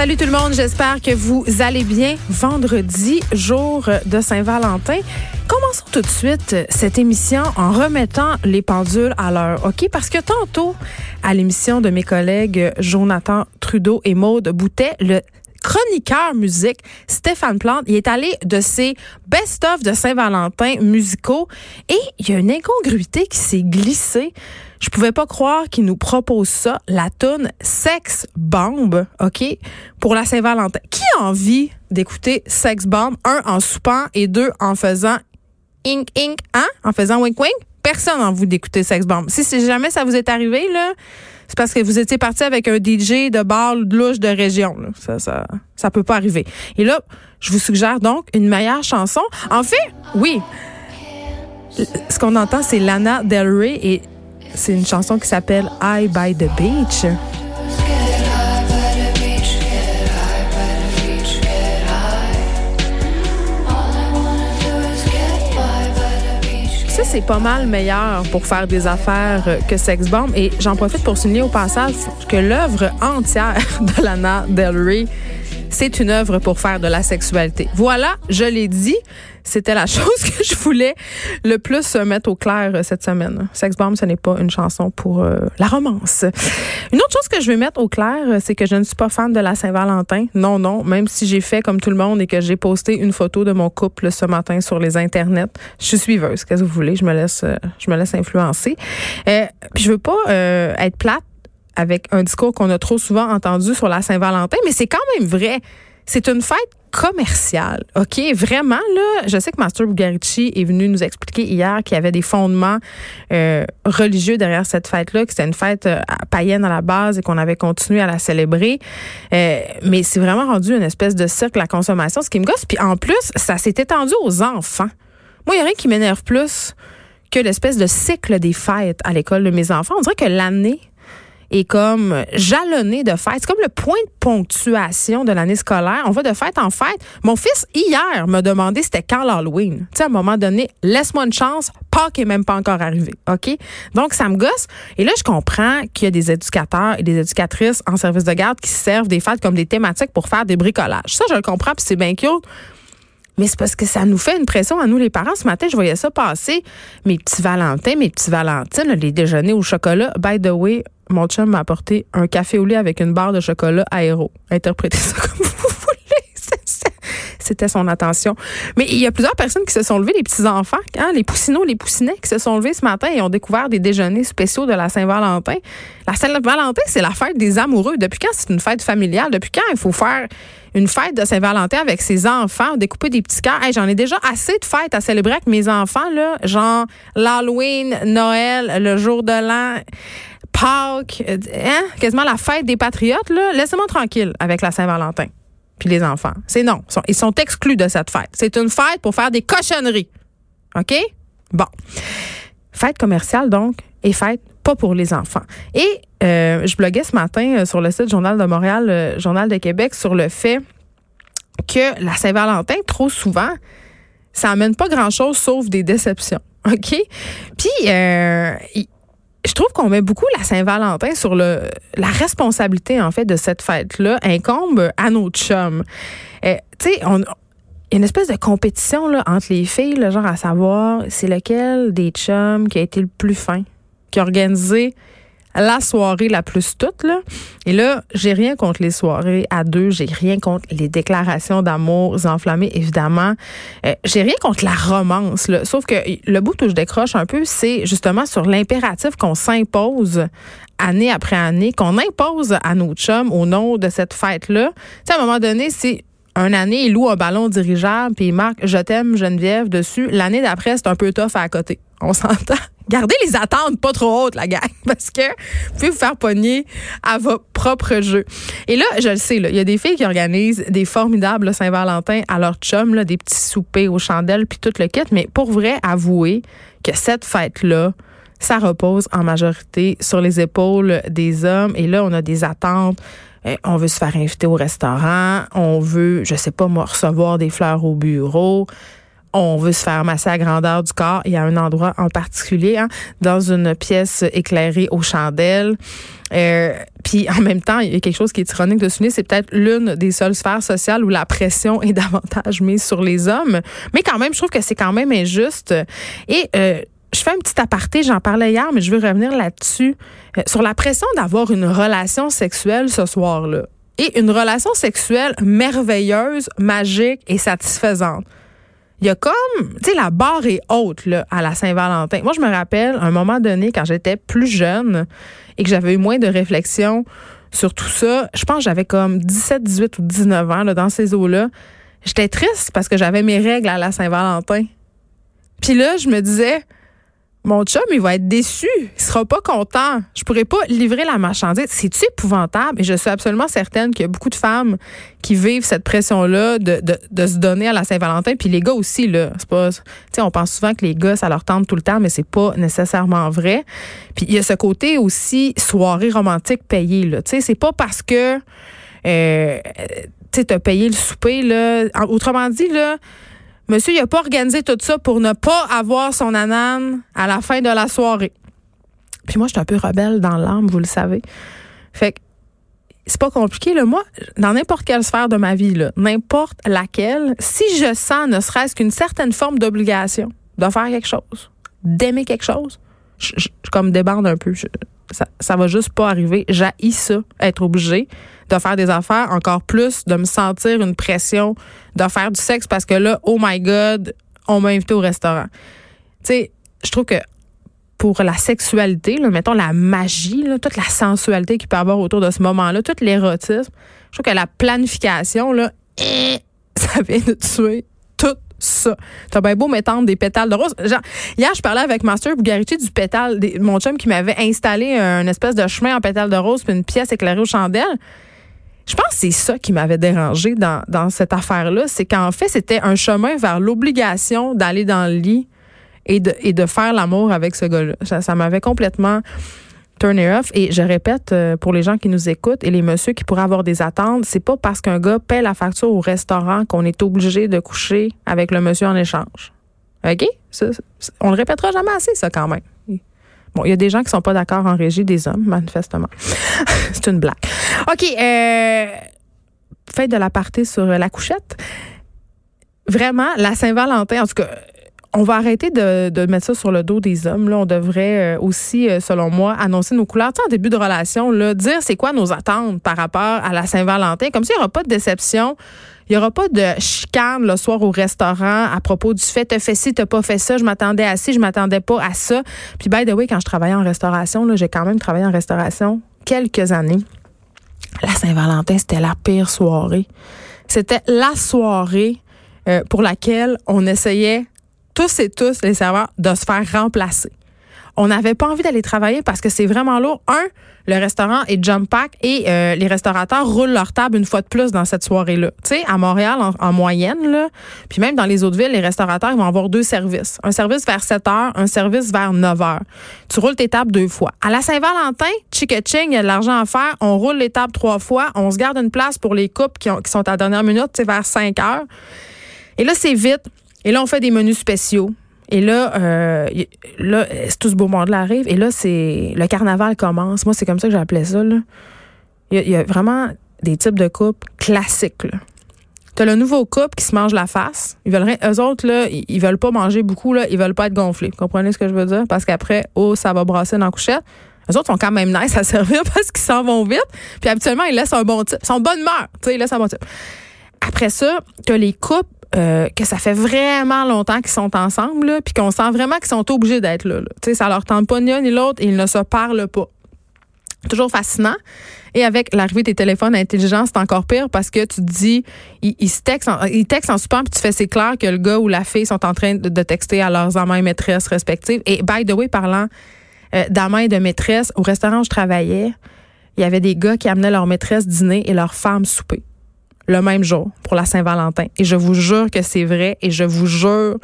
Salut tout le monde, j'espère que vous allez bien. Vendredi, jour de Saint-Valentin. Commençons tout de suite cette émission en remettant les pendules à l'heure, OK? Parce que tantôt, à l'émission de mes collègues Jonathan Trudeau et Maude Boutet, le chroniqueur musique Stéphane Plante, il est allé de ses best-of de Saint-Valentin musicaux et il y a une incongruité qui s'est glissée. Je pouvais pas croire qu'il nous propose ça, la tune Sex Bomb, OK, pour la Saint-Valentin. Qui a envie d'écouter Sex Bomb, un en soupant et deux en faisant ink ink, hein, en faisant wink wink? Personne n'a envie d'écouter Sex Bomb. Si, si jamais ça vous est arrivé là, c'est parce que vous étiez parti avec un DJ de bar de louche de région. Là. Ça, ça, ça peut pas arriver. Et là, je vous suggère donc une meilleure chanson. En fait, oui. Ce qu'on entend, c'est Lana Del Rey et c'est une chanson qui s'appelle I by the Beach. Ça, c'est pas mal meilleur pour faire des affaires que Sex Bomb. Et j'en profite pour souligner au passage que l'œuvre entière de Lana Del Rey c'est une œuvre pour faire de la sexualité. Voilà, je l'ai dit. C'était la chose que je voulais le plus mettre au clair euh, cette semaine. Sex Bomb, ce n'est pas une chanson pour euh, la romance. Une autre chose que je vais mettre au clair, euh, c'est que je ne suis pas fan de la Saint-Valentin. Non, non, même si j'ai fait comme tout le monde et que j'ai posté une photo de mon couple ce matin sur les internets. Je suis suiveuse, qu'est-ce que vous voulez, je me laisse je me laisse influencer. Euh, puis je veux pas être plate avec un discours qu'on a trop souvent entendu sur la Saint-Valentin, mais c'est quand même vrai. C'est une fête commerciale, OK? Vraiment, là, je sais que Master Bugarici est venu nous expliquer hier qu'il y avait des fondements euh, religieux derrière cette fête-là, que c'était une fête euh, païenne à la base et qu'on avait continué à la célébrer. Euh, mais c'est vraiment rendu une espèce de cercle à consommation, ce qui me gosse. Puis en plus, ça s'est étendu aux enfants. Moi, il n'y a rien qui m'énerve plus que l'espèce de cycle des fêtes à l'école de mes enfants. On dirait que l'année est comme jalonné de fêtes. C'est comme le point de ponctuation de l'année scolaire. On va de fête en fête. Mon fils, hier, m'a demandé c'était quand l'Halloween. Tu sais, à un moment donné, laisse-moi une chance. Pâques est même pas encore arrivé. OK? Donc, ça me gosse. Et là, je comprends qu'il y a des éducateurs et des éducatrices en service de garde qui servent des fêtes comme des thématiques pour faire des bricolages. Ça, je le comprends, puis c'est bien cute. Mais c'est parce que ça nous fait une pression à nous, les parents. Ce matin, je voyais ça passer. Mes petits Valentins, mes petits Valentines, les déjeuners au chocolat. By the way, mon chum m'a apporté un café au lait avec une barre de chocolat aéro. Interprétez ça comme vous voulez. C'était son attention. Mais il y a plusieurs personnes qui se sont levées, les petits-enfants, hein, les poussinots, les poussinets, qui se sont levés ce matin et ont découvert des déjeuners spéciaux de la Saint-Valentin. La Saint-Valentin, c'est la fête des amoureux. Depuis quand c'est une fête familiale? Depuis quand il faut faire une fête de Saint-Valentin avec ses enfants, découper des petits cœurs? J'en ai déjà assez de fêtes à célébrer avec mes enfants, là, genre l'Halloween, Noël, le jour de l'an. Pâques, euh, hein, quasiment la fête des patriotes, là, laissez-moi tranquille avec la Saint-Valentin. Puis les enfants. C'est non. Ils sont, exclus de cette fête. C'est une fête pour faire des cochonneries. OK? Bon. Fête commerciale, donc, et fête pas pour les enfants. Et euh, je bloguais ce matin euh, sur le site Journal de Montréal, Journal de Québec, sur le fait que la Saint-Valentin, trop souvent, ça amène pas grand-chose sauf des déceptions. OK? Puis, euh, trouve qu'on met beaucoup la Saint-Valentin sur la responsabilité en fait de cette fête-là incombe à nos chums. Euh, tu sais, il y a une espèce de compétition entre les filles, le genre à savoir c'est lequel des chums qui a été le plus fin, qui a organisé la soirée la plus toute là. Et là, j'ai rien contre les soirées à deux, j'ai rien contre les déclarations d'amour enflammées évidemment. Euh, j'ai rien contre la romance là, sauf que le bout où je décroche un peu, c'est justement sur l'impératif qu'on s'impose année après année, qu'on impose à nos chums au nom de cette fête là. Tu à un moment donné, c'est un année, il loue un ballon dirigeable puis il marque Je t'aime Geneviève dessus. L'année d'après, c'est un peu tough à côté. On s'entend? Gardez les attentes pas trop hautes, la gang, parce que vous pouvez vous faire pogner à vos propres jeux. Et là, je le sais, il y a des filles qui organisent des formidables Saint-Valentin à leur chum, des petits soupers aux chandelles, puis tout le kit. Mais pour vrai, avouer que cette fête-là, ça repose en majorité sur les épaules des hommes. Et là, on a des attentes. Eh, on veut se faire inviter au restaurant. On veut, je sais pas moi, recevoir des fleurs au bureau on veut se faire masser à grandeur du corps y a un endroit en particulier, hein, dans une pièce éclairée aux chandelles. Euh, puis en même temps, il y a quelque chose qui est ironique de souligner, c'est peut-être l'une des seules sphères sociales où la pression est davantage mise sur les hommes. Mais quand même, je trouve que c'est quand même injuste. Et euh, je fais un petit aparté, j'en parlais hier, mais je veux revenir là-dessus. Euh, sur la pression d'avoir une relation sexuelle ce soir-là. Et une relation sexuelle merveilleuse, magique et satisfaisante il y a comme, tu sais, la barre est haute là, à la Saint-Valentin. Moi, je me rappelle, à un moment donné, quand j'étais plus jeune et que j'avais eu moins de réflexion sur tout ça, je pense que j'avais comme 17, 18 ou 19 ans là, dans ces eaux-là. J'étais triste parce que j'avais mes règles à la Saint-Valentin. Puis là, je me disais, mon chum, il va être déçu. Il sera pas content. Je pourrais pas livrer la marchandise. C'est-tu épouvantable? Et je suis absolument certaine qu'il y a beaucoup de femmes qui vivent cette pression-là de, se donner à la Saint-Valentin. Puis les gars aussi, là. C'est pas, on pense souvent que les gars, ça leur tente tout le temps, mais c'est pas nécessairement vrai. Puis il y a ce côté aussi soirée romantique payée, là. Tu c'est pas parce que, euh, tu sais, payé le souper, là. Autrement dit, là, Monsieur, il n'a pas organisé tout ça pour ne pas avoir son anane à la fin de la soirée. Puis moi, je suis un peu rebelle dans l'âme, vous le savez. Fait que c'est pas compliqué, là. Moi, dans n'importe quelle sphère de ma vie, n'importe laquelle, si je sens ne serait-ce qu'une certaine forme d'obligation de faire quelque chose, d'aimer quelque chose, je, je, comme débande un peu. Ça, va juste pas arriver. J'ai ça, être obligé de faire des affaires, encore plus de me sentir une pression de faire du sexe parce que là, oh my God, on m'a invité au restaurant. Tu sais, je trouve que pour la sexualité, là, mettons la magie, là, toute la sensualité qu'il peut y avoir autour de ce moment-là, tout l'érotisme, je trouve que la planification, là, ça vient de tuer tout ça. T'as bien beau m'étendre des pétales de rose. Genre, hier, je parlais avec Master Bugarici du pétale, mon chum qui m'avait installé un espèce de chemin en pétales de rose puis une pièce éclairée aux chandelles. Je pense que c'est ça qui m'avait dérangé dans, cette affaire-là. C'est qu'en fait, c'était un chemin vers l'obligation d'aller dans le lit et de faire l'amour avec ce gars-là. Ça, m'avait complètement turné off. Et je répète, euh, pour les gens qui nous écoutent et les messieurs qui pourraient avoir des attentes, c'est pas parce qu'un gars paie la facture au restaurant qu'on est obligé de coucher avec le monsieur en échange. OK? on le répétera jamais assez, ça, quand même. Bon, il y a des gens qui sont pas d'accord en régie des hommes, manifestement. c'est une blague. OK. Euh, faites de la partie sur la couchette. Vraiment, la Saint-Valentin, en tout cas, on va arrêter de, mettre ça sur le dos des hommes. Là, on devrait euh, aussi, euh, selon moi, annoncer nos couleurs. Tu en début de relation, là, dire c'est quoi nos attentes par rapport à la Saint-Valentin. Comme s'il n'y aura pas de déception. Il n'y aura pas de chicane le soir au restaurant à propos du fait t'as fait ci, t'as pas fait ça, je m'attendais à ci, je m'attendais pas à ça. Puis by the way, quand je travaillais en restauration, j'ai quand même travaillé en restauration quelques années. La Saint-Valentin, c'était la pire soirée. C'était la soirée euh, pour laquelle on essayait tous et tous les serveurs de se faire remplacer. On n'avait pas envie d'aller travailler parce que c'est vraiment lourd. Un, le restaurant est jump pack et euh, les restaurateurs roulent leur table une fois de plus dans cette soirée-là. Tu sais, à Montréal, en, moyenne, puis même dans les autres villes, les restaurateurs vont avoir deux services. Un service vers 7 heures, un service vers 9 heures. Tu roules tes tables deux fois. À la Saint-Valentin, chick ching, il y a de l'argent à faire. On roule les tables trois fois. On se garde une place pour les couples qui, sont à la dernière minute, tu vers 5 heures. Et là, c'est vite. Et là, on fait des menus spéciaux. Et là, euh, là, tout ce beau monde-là arrive. Et là, c'est le carnaval commence. Moi, c'est comme ça que j'appelais ça. Il, y a, vraiment des types de coupes classiques. Tu as le nouveau couple qui se mange la face. Ils veulent eux autres, là, ils, veulent pas manger beaucoup, là, ils veulent pas être gonflés. Vous comprenez ce que je veux dire? Parce qu'après, oh, ça va brasser dans la couchette. Eux autres sont quand même nice à servir parce qu'ils s'en vont vite. Puis habituellement, ils laissent un bon type. Ils sont bonne humeur. Ils laissent un bon type. Après ça, tu as les coupes euh, que ça fait vraiment longtemps qu'ils sont ensemble, puis qu'on sent vraiment qu'ils sont obligés d'être là. Tu sais, ça leur tente pas ni un ni l'autre ils ne se parlent pas. Toujours fascinant. Et avec l'arrivée des téléphones intelligents, c'est encore pire parce que tu dis, ils, textent en, ils textent en puis tu fais c'est clair que le gars ou la fille sont en train de, texter à leurs amants et maîtresses respectives. Et by the way, parlant euh, d'amants et de maîtresses, au restaurant où je travaillais, il y avait des gars qui amenaient leur maîtresse dîner et leur femme souper le même jour pour la Saint-Valentin. Et je vous jure que c'est vrai et je vous jure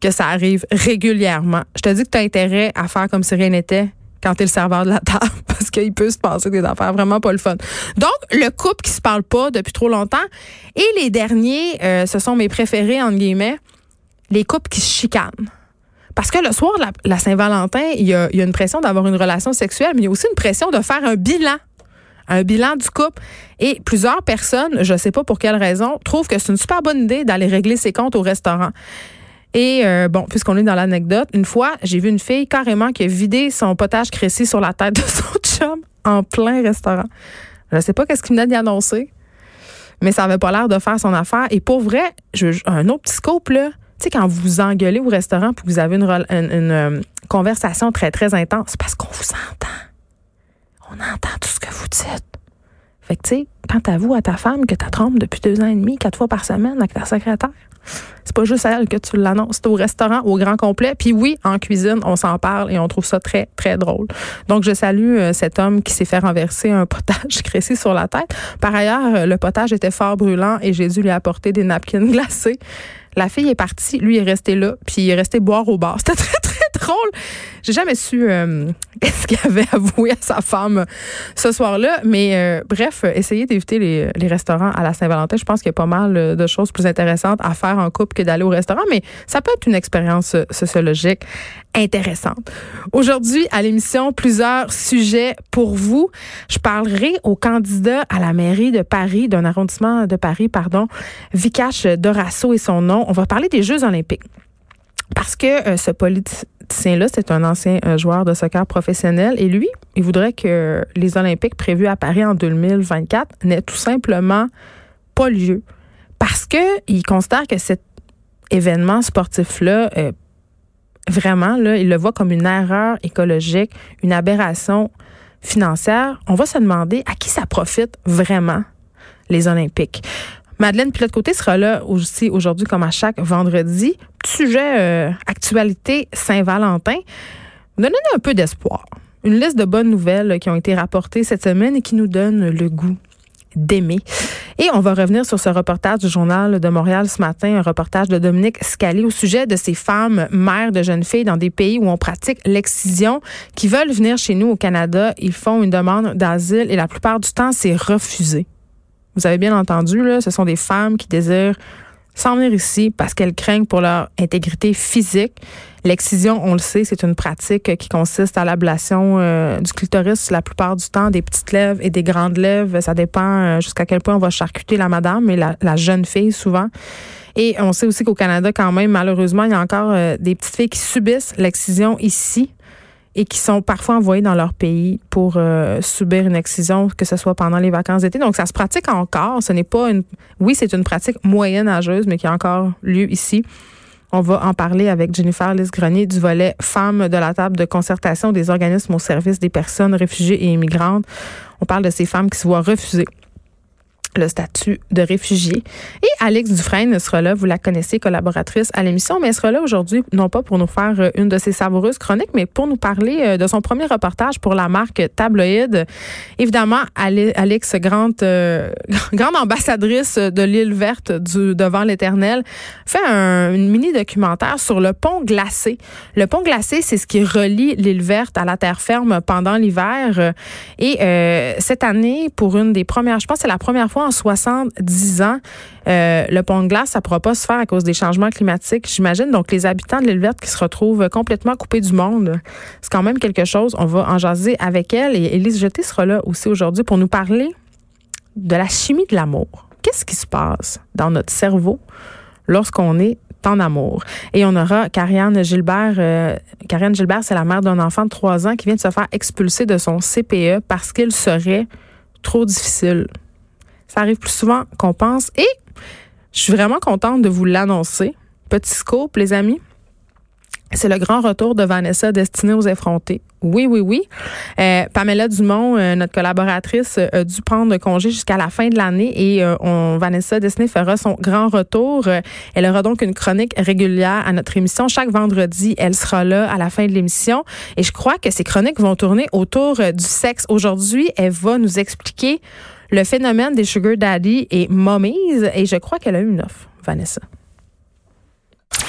que ça arrive régulièrement. Je te dis que tu as intérêt à faire comme si rien n'était quand tu es le serveur de la table parce qu'il peut se passer des affaires vraiment pas le fun. Donc, le couple qui se parle pas depuis trop longtemps et les derniers, euh, ce sont mes préférés, entre guillemets, les couples qui se chicanent. Parce que le soir la, Saint-Valentin, il y, a, une pression d'avoir une relation sexuelle, mais il y a aussi une pression de faire un bilan. Un bilan du couple. Et plusieurs personnes, je ne sais pas pour quelle raison, trouvent que c'est une super bonne idée d'aller régler ses comptes au restaurant. Et euh, bon, puisqu'on est dans l'anecdote, une fois, j'ai vu une fille carrément qui a vidé son potage créci sur la tête de son chum en plein restaurant. Je ne sais pas qu'est-ce qu'il venait d'y annoncer, mais ça avait pas l'air de faire son affaire. Et pour vrai, je, un autre petit scope, là, tu sais, quand vous engueulez au restaurant puis que vous avez une, une, euh, conversation très, très intense, c'est parce qu'on vous entend. On entend tout ce que vous dites. Fait que, tu sais, quand t'avoues à ta femme que tu trompes depuis deux ans et demi, quatre fois par semaine avec ta secrétaire, c'est pas juste à elle que tu l'annonces. C'est au restaurant, au grand complet. Puis oui, en cuisine, on s'en parle et on trouve ça très, très drôle. Donc, je salue euh, cet homme qui s'est fait renverser un potage créci sur la tête. Par ailleurs, euh, le potage était fort brûlant et dû lui apporter des napkins glacés. La fille est partie, lui est resté là, puis il est resté boire au bar. C'était très, très drôle. J'ai jamais su euh, ce qu'il avait avoué à sa femme ce soir-là. Mais euh, bref, essayez d'éviter les, restaurants à la Saint-Valentin. Je pense qu'il y a pas mal euh, de choses plus intéressantes à faire en couple que d'aller au restaurant. Mais ça peut être une expérience sociologique intéressante. Aujourd'hui, à l'émission, plusieurs sujets pour vous. Je parlerai au candidat à la mairie de Paris, d'un arrondissement de Paris, pardon, Vikash Dorasso et son nom. On va parler des Jeux olympiques. Parce que ce politicien politicien-là, c'est un ancien euh, joueur de soccer professionnel et lui, il voudrait que les Olympiques prévus à Paris en 2024 n'aient tout simplement pas lieu parce que il considère que cet événement sportif-là, euh, vraiment, il le voit comme une erreur écologique, une aberration financière. On va se demander à qui ça profite vraiment les Olympiques. Madeleine Pilote-Côté sera là aussi aujourd'hui, comme à chaque vendredi. Sujet euh, actualité Saint-Valentin. Donnez un peu d'espoir. Une liste de bonnes nouvelles qui ont été rapportées cette semaine et qui nous donnent le goût d'aimer. Et on va revenir sur ce reportage du Journal de Montréal ce matin, un reportage de Dominique Scali au sujet de ces femmes mères de jeunes filles dans des pays où on pratique l'excision qui veulent venir chez nous au Canada. Ils font une demande d'asile et la plupart du temps, c'est refusé. Vous avez bien entendu, là, ce sont des femmes qui désirent s'en venir ici parce qu'elles craignent pour leur intégrité physique. L'excision, on le sait, c'est une pratique qui consiste à l'ablation euh, du clitoris la plupart du temps, des petites lèvres et des grandes lèvres. Ça dépend euh, jusqu'à quel point on va charcuter la madame, mais la, jeune fille souvent. Et on sait aussi qu'au Canada, quand même, malheureusement, il y a encore euh, des petites filles qui subissent l'excision ici et qui sont parfois envoyés dans leur pays pour euh, subir une excision, que ce soit pendant les vacances d'été. Donc, ça se pratique encore. Ce n'est pas une... Oui, c'est une pratique moyenne âgeuse, mais qui a encore lieu ici. On va en parler avec Jennifer Lys-Grenier du volet Femmes de la table de concertation des organismes au service des personnes réfugiées et immigrantes. On parle de ces femmes qui se voient refuser le statut de réfugié. Et Alex Dufresne sera là, vous la connaissez, collaboratrice à l'émission, mais elle sera là aujourd'hui, non pas pour nous faire euh, une de ses savoureuses chroniques, mais pour nous parler euh, de son premier reportage pour la marque Tabloïd. Évidemment, Alex, grande, euh, grande ambassadrice de l'île verte du devant l'éternel, fait un mini documentaire sur le pont glacé. Le pont glacé, c'est ce qui relie l'île verte à la terre ferme pendant l'hiver. Et cette année, pour une des premières, je pense c'est la première fois en 70 ans, euh, le pont de glace, ça ne pourra pas se faire à cause des changements climatiques, j'imagine. Donc, les habitants de l'île verte qui se retrouvent complètement coupés du monde, c'est quand même quelque chose. On va en jaser avec elle. Et Élise Jeté sera là aussi aujourd'hui pour nous parler de la chimie de l'amour. Qu'est-ce qui se passe dans notre cerveau lorsqu'on est en amour? Et on aura Karianne Gilbert. Euh, Karianne Gilbert, c'est la mère d'un enfant de 3 ans qui vient de se faire expulser de son CPE parce qu'il serait trop difficile. Ça arrive plus souvent qu'on pense. Et je suis vraiment contente de vous l'annoncer. Petit scope, les amis. C'est le grand retour de Vanessa destinée aux effrontés. Oui, oui, oui. Euh, Pamela Dumont, euh, notre collaboratrice, a dû prendre congé jusqu'à la fin de l'année et euh, on, Vanessa Destinée fera son grand retour. elle aura donc une chronique régulière à notre émission. Chaque vendredi, elle sera là à la fin de l'émission. Et je crois que ces chroniques vont tourner autour du sexe. Aujourd'hui, elle va nous expliquer le phénomène des sugar daddy et mommies. Et je crois qu'elle a eu une offre, Vanessa.